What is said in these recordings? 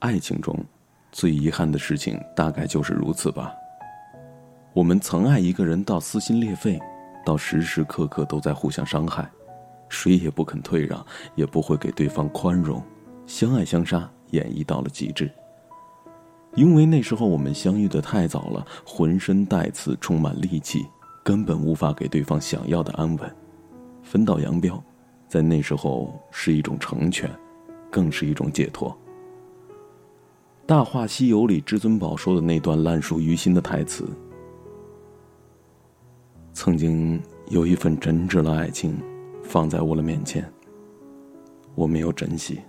爱情中，最遗憾的事情大概就是如此吧。我们曾爱一个人到撕心裂肺，到时时刻刻都在互相伤害，谁也不肯退让，也不会给对方宽容，相爱相杀演绎到了极致。因为那时候我们相遇的太早了，浑身带刺，充满戾气，根本无法给对方想要的安稳。分道扬镳，在那时候是一种成全，更是一种解脱。《大话西游》里至尊宝说的那段烂熟于心的台词：“曾经有一份真挚的爱情，放在我的面前，我没有珍惜，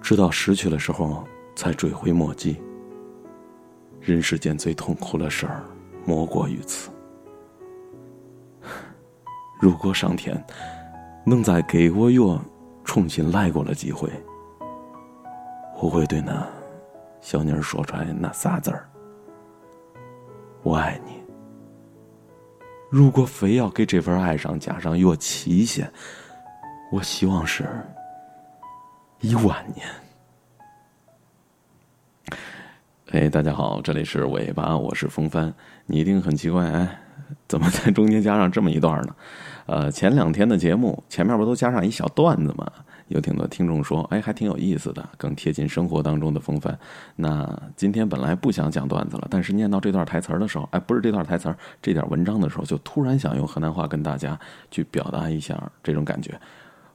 直到失去的时候才追悔莫及。人世间最痛苦的事儿，莫过于此。如果上天能再给我一重新来过的机会。”我会对那小妮儿说出来那仨字儿：“我爱你。”如果非要给这份爱上加上一个期限，我希望是一万年。哎，大家好，这里是尾巴，我是风帆。你一定很奇怪，哎，怎么在中间加上这么一段呢？呃，前两天的节目前面不都加上一小段子吗？有挺多听众说，哎，还挺有意思的，更贴近生活当中的风范。那今天本来不想讲段子了，但是念到这段台词儿的时候，哎，不是这段台词儿，这点文章的时候，就突然想用河南话跟大家去表达一下这种感觉。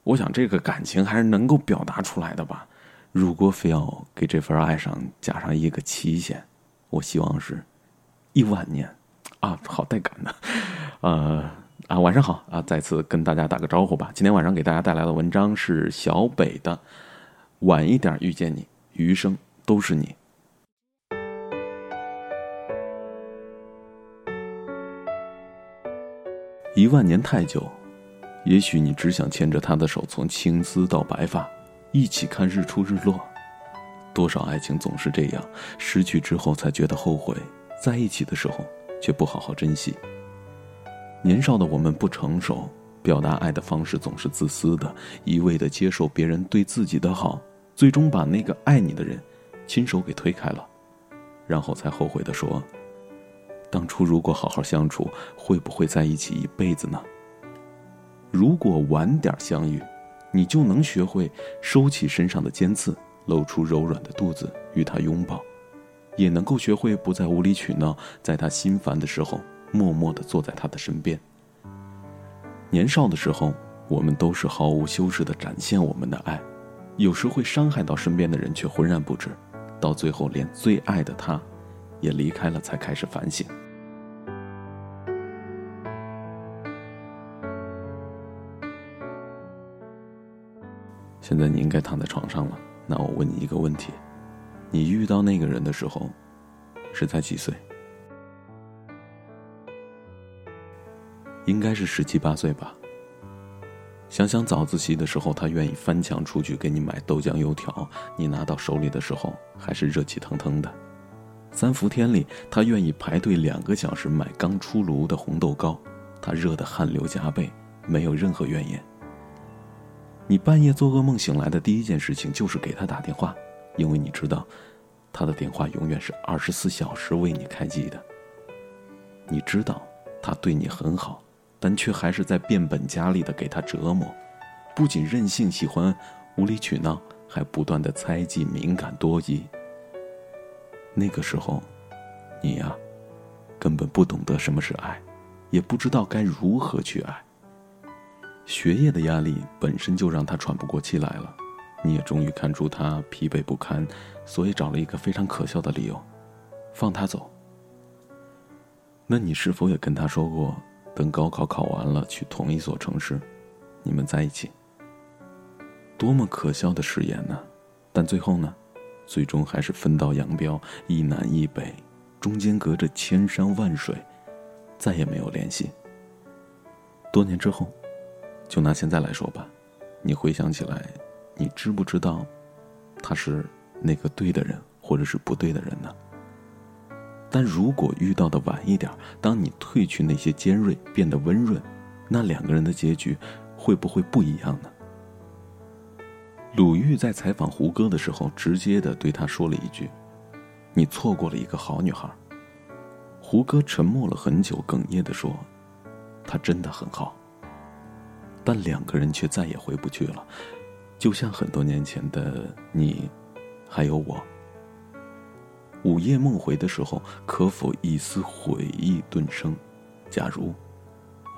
我想这个感情还是能够表达出来的吧。如果非要给这份爱上加上一个期限，我希望是一万年啊，好带感的，呃。啊，晚上好啊！再次跟大家打个招呼吧。今天晚上给大家带来的文章是小北的《晚一点遇见你，余生都是你》。一万年太久，也许你只想牵着他的手，从青丝到白发，一起看日出日落。多少爱情总是这样，失去之后才觉得后悔，在一起的时候却不好好珍惜。年少的我们不成熟，表达爱的方式总是自私的，一味的接受别人对自己的好，最终把那个爱你的人，亲手给推开了，然后才后悔的说：“当初如果好好相处，会不会在一起一辈子呢？”如果晚点相遇，你就能学会收起身上的尖刺，露出柔软的肚子与他拥抱，也能够学会不再无理取闹，在他心烦的时候。默默的坐在他的身边。年少的时候，我们都是毫无修饰的展现我们的爱，有时会伤害到身边的人，却浑然不知，到最后连最爱的他，也离开了，才开始反省。现在你应该躺在床上了，那我问你一个问题：你遇到那个人的时候，是在几岁？应该是十七八岁吧。想想早自习的时候，他愿意翻墙出去给你买豆浆油条，你拿到手里的时候还是热气腾腾的。三伏天里，他愿意排队两个小时买刚出炉的红豆糕，他热得汗流浃背，没有任何怨言。你半夜做噩梦醒来的第一件事情就是给他打电话，因为你知道，他的电话永远是二十四小时为你开机的。你知道，他对你很好。但却还是在变本加厉的给他折磨，不仅任性喜欢无理取闹，还不断的猜忌、敏感多疑。那个时候，你呀，根本不懂得什么是爱，也不知道该如何去爱。学业的压力本身就让他喘不过气来了，你也终于看出他疲惫不堪，所以找了一个非常可笑的理由，放他走。那你是否也跟他说过？等高考考完了，去同一所城市，你们在一起。多么可笑的誓言呢？但最后呢，最终还是分道扬镳，一南一北，中间隔着千山万水，再也没有联系。多年之后，就拿现在来说吧，你回想起来，你知不知道，他是那个对的人，或者是不对的人呢？但如果遇到的晚一点，当你褪去那些尖锐，变得温润，那两个人的结局会不会不一样呢？鲁豫在采访胡歌的时候，直接的对他说了一句：“你错过了一个好女孩。”胡歌沉默了很久，哽咽的说：“她真的很好。”但两个人却再也回不去了，就像很多年前的你，还有我。午夜梦回的时候，可否一丝悔意顿生？假如，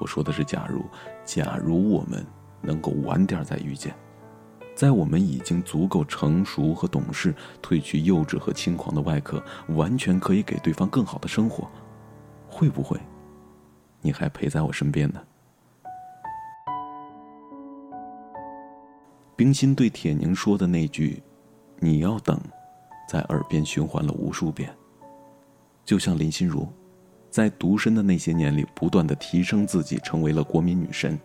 我说的是假如，假如我们能够晚点再遇见。在我们已经足够成熟和懂事，褪去幼稚和轻狂的外壳，完全可以给对方更好的生活，会不会，你还陪在我身边呢？冰心对铁凝说的那句“你要等”，在耳边循环了无数遍。就像林心如，在独身的那些年里，不断的提升自己，成为了国民女神。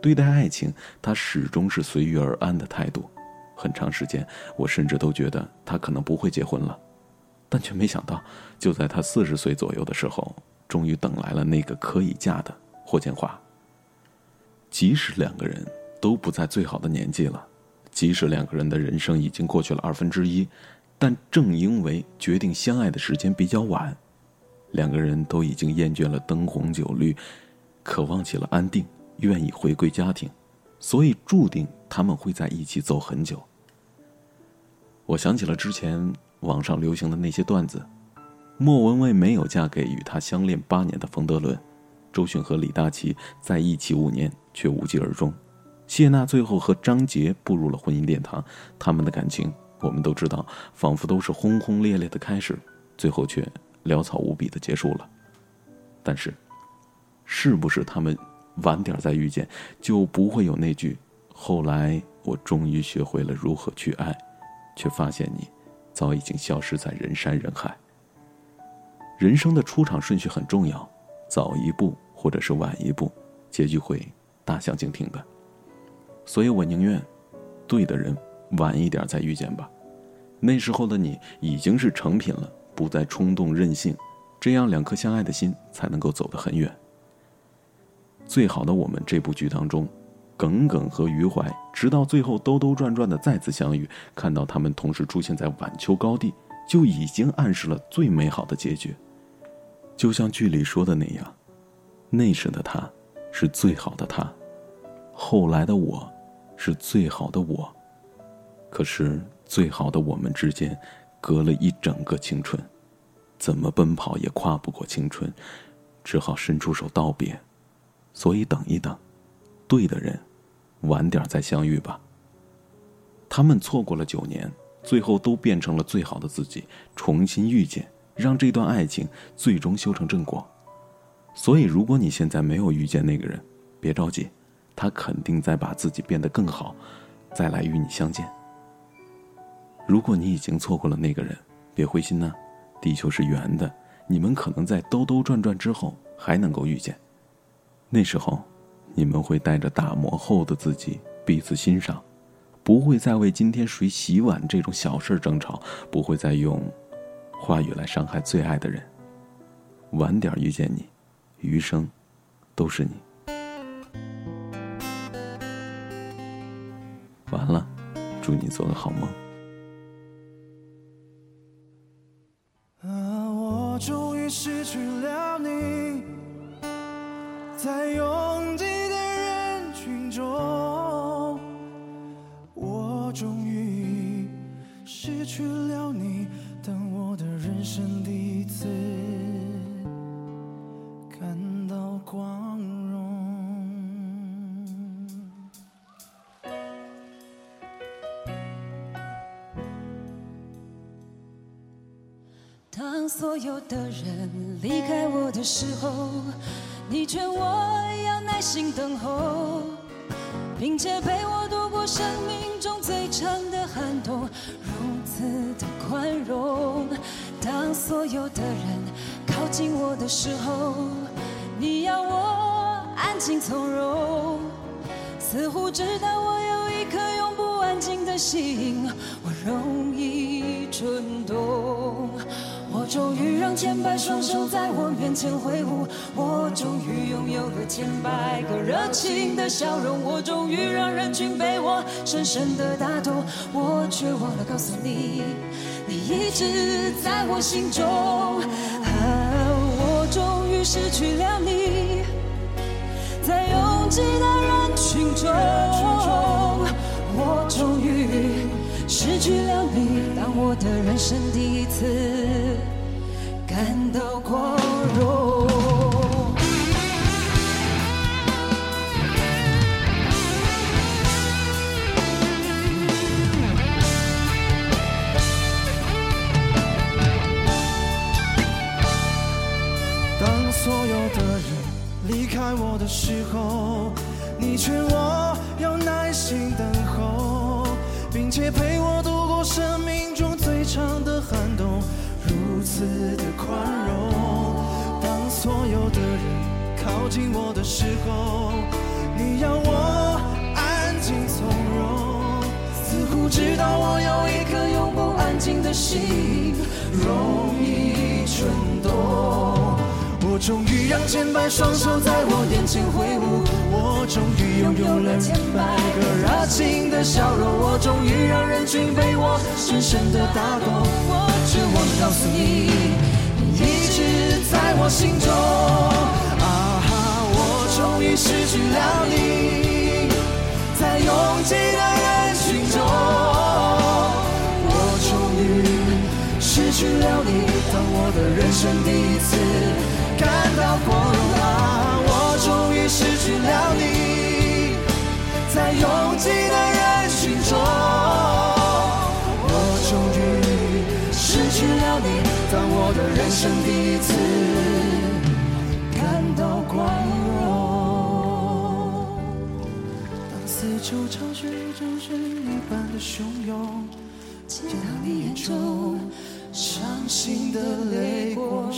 对待爱情，她始终是随遇而安的态度。很长时间，我甚至都觉得她可能不会结婚了，但却没想到，就在她四十岁左右的时候，终于等来了那个可以嫁的霍建华。即使两个人都不在最好的年纪了，即使两个人的人生已经过去了二分之一，但正因为决定相爱的时间比较晚，两个人都已经厌倦了灯红酒绿，渴望起了安定。愿意回归家庭，所以注定他们会在一起走很久。我想起了之前网上流行的那些段子：莫文蔚没有嫁给与她相恋八年的冯德伦，周迅和李大齐在一起五年却无疾而终，谢娜最后和张杰步入了婚姻殿堂。他们的感情我们都知道，仿佛都是轰轰烈烈的开始，最后却潦草无比的结束了。但是，是不是他们？晚点再遇见，就不会有那句“后来我终于学会了如何去爱，却发现你早已经消失在人山人海。”人生的出场顺序很重要，早一步或者是晚一步，结局会大相径庭的。所以我宁愿对的人晚一点再遇见吧，那时候的你已经是成品了，不再冲动任性，这样两颗相爱的心才能够走得很远。最好的我们这部剧当中，耿耿和余淮直到最后兜兜转转的再次相遇，看到他们同时出现在晚秋高地，就已经暗示了最美好的结局。就像剧里说的那样，那时的他，是最好的他，后来的我，是最好的我。可是最好的我们之间，隔了一整个青春，怎么奔跑也跨不过青春，只好伸出手道别。所以等一等，对的人，晚点再相遇吧。他们错过了九年，最后都变成了最好的自己，重新遇见，让这段爱情最终修成正果。所以，如果你现在没有遇见那个人，别着急，他肯定在把自己变得更好，再来与你相见。如果你已经错过了那个人，别灰心呐，地球是圆的，你们可能在兜兜转转之后还能够遇见。那时候，你们会带着打磨后的自己彼此欣赏，不会再为今天谁洗碗这种小事争吵，不会再用话语来伤害最爱的人。晚点遇见你，余生都是你。完了，祝你做个好梦。失去了你。在拥当所有的人离开我的时候。你劝我要耐心等候，并且陪我度过生命中最长的寒冬，如此的宽容。当所有的人靠近我的时候，你要我安静从容，似乎知道我有一颗永不安静的心，我容易蠢动。终于让千百双手在我面前挥舞，我终于拥有了千百个热情的笑容，我终于让人群被我深深的打动，我却忘了告诉你，你一直在我心中。啊，我终于失去了你，在拥挤的人群中，我终于。失去了你，当我的人生第一次感到光荣。当所有的人离开我的时候，你劝我要耐心等候，并且陪我度过生命，的宽容。当所有的人靠近我的时候，你要我安静从容，似乎知道我有一颗永不安静的心，容易蠢动。我终于让千百双手在我眼前挥舞，我终于拥有了千百个热情的笑容，我终于让人群被我深深的打动。心中。啊哈，我终于失去了你，在拥挤的人群中，我终于失去了你，当我的人生第一次。感到光荣啊！我终于失去了你，在拥挤的人生第一次感到光荣。当四周潮水涨水一般的汹涌，见到你眼中伤心的泪光。